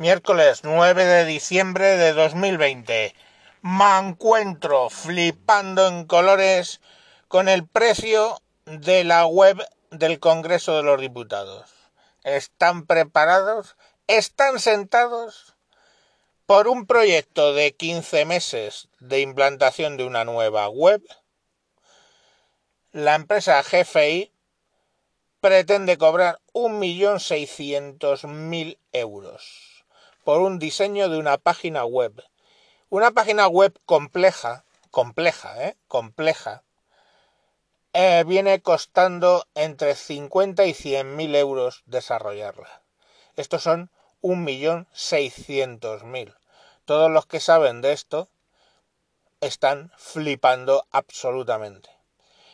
Miércoles 9 de diciembre de 2020. Me encuentro flipando en colores con el precio de la web del Congreso de los Diputados. ¿Están preparados? ¿Están sentados? Por un proyecto de 15 meses de implantación de una nueva web, la empresa GFI pretende cobrar 1.600.000 euros por un diseño de una página web. Una página web compleja, compleja, ¿eh? Compleja. Eh, viene costando entre 50 y 100 mil euros desarrollarla. Estos son 1.600.000. Todos los que saben de esto están flipando absolutamente.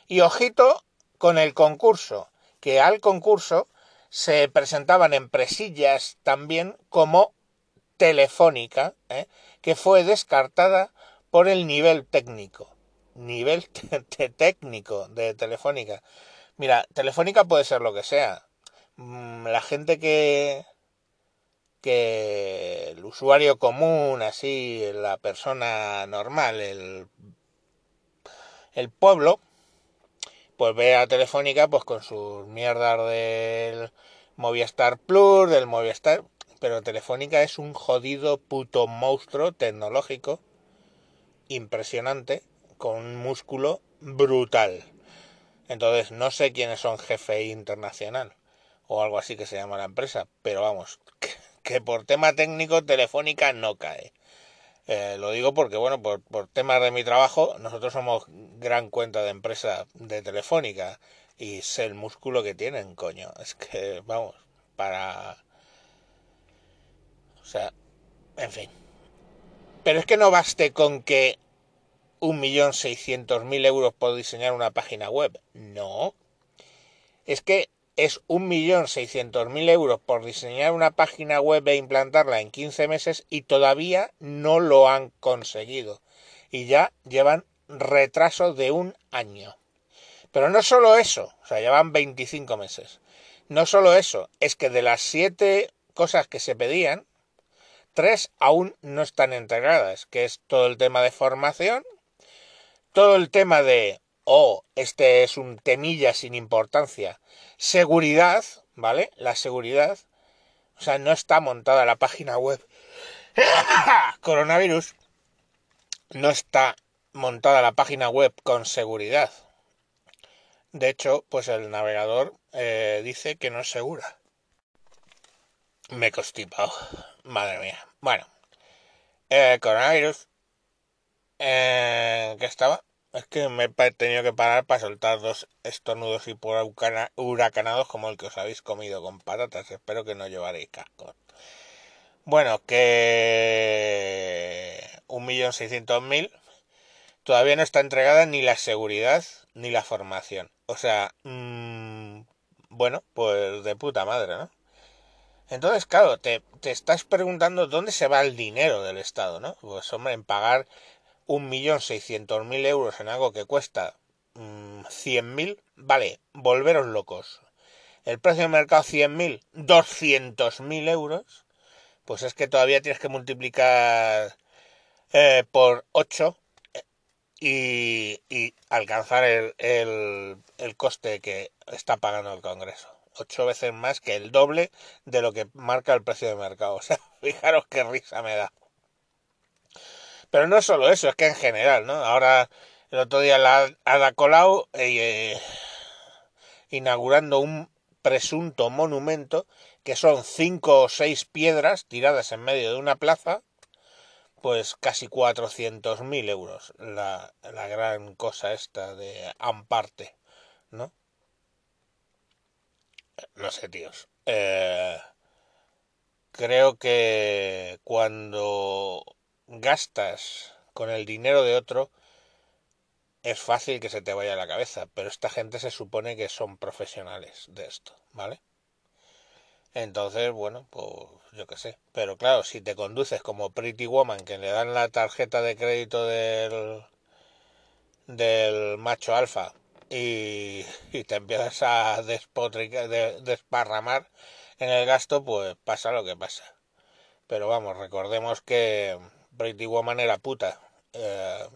Y ojito con el concurso, que al concurso se presentaban empresillas también como telefónica, ¿eh? que fue descartada por el nivel técnico. Nivel técnico de telefónica. Mira, telefónica puede ser lo que sea. Mm, la gente que que el usuario común, así, la persona normal, el, el pueblo, pues ve a Telefónica pues con sus mierdas del Movistar Plus, del Movistar, pero Telefónica es un jodido puto monstruo tecnológico impresionante con un músculo brutal. Entonces, no sé quiénes son GFI Internacional o algo así que se llama la empresa, pero vamos, que, por tema técnico Telefónica no cae. Eh, lo digo porque, bueno, por, por temas de mi trabajo, nosotros somos gran cuenta de empresa de Telefónica y sé el músculo que tienen, coño. Es que, vamos, para o sea, en fin. Pero es que no baste con que un millón seiscientos mil euros por diseñar una página web. No. Es que es un millón seiscientos mil euros por diseñar una página web e implantarla en 15 meses y todavía no lo han conseguido. Y ya llevan retraso de un año. Pero no solo eso, o sea, llevan 25 meses. No solo eso, es que de las siete cosas que se pedían, tres aún no están entregadas, que es todo el tema de formación, todo el tema de, oh, este es un temilla sin importancia, seguridad, ¿vale? La seguridad, o sea, no está montada la página web. Coronavirus, no está montada la página web con seguridad. De hecho, pues el navegador eh, dice que no es segura. Me he constipado. Madre mía. Bueno. Eh, coronavirus. Eh, ¿Qué estaba? Es que me he tenido que parar para soltar dos estornudos y por huracanados como el que os habéis comido con patatas. Espero que no llevaréis casco. Bueno, que un millón seiscientos mil todavía no está entregada ni la seguridad ni la formación. O sea, mmm, bueno, pues de puta madre, ¿no? Entonces, claro, te, estás preguntando dónde se va el dinero del Estado, ¿no? Pues hombre, en pagar un millón seiscientos mil euros en algo que cuesta mmm, cien mil, vale, volveros locos. El precio de mercado cien mil, doscientos mil euros, pues es que todavía tienes que multiplicar eh, por ocho eh, y, y alcanzar el, el, el coste que está pagando el Congreso ocho veces más que el doble de lo que marca el precio de mercado. O sea, fijaros qué risa me da. Pero no solo eso, es que en general, ¿no? Ahora, el otro día la Ada Colau eh, inaugurando un presunto monumento que son cinco o seis piedras tiradas en medio de una plaza, pues casi cuatrocientos mil euros la, la gran cosa esta de Amparte, ¿no? No sé, tíos. Eh, creo que cuando gastas con el dinero de otro, es fácil que se te vaya la cabeza, pero esta gente se supone que son profesionales de esto, ¿vale? Entonces, bueno, pues yo qué sé. Pero claro, si te conduces como Pretty Woman, que le dan la tarjeta de crédito del, del macho alfa y, te empiezas a desparramar en el gasto, pues pasa lo que pasa. Pero vamos, recordemos que Pretty Woman era puta. Eh,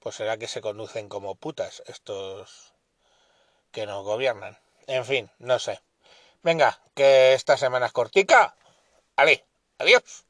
pues será que se conducen como putas estos que nos gobiernan. En fin, no sé. Venga, que esta semana es cortica. Ale, adiós.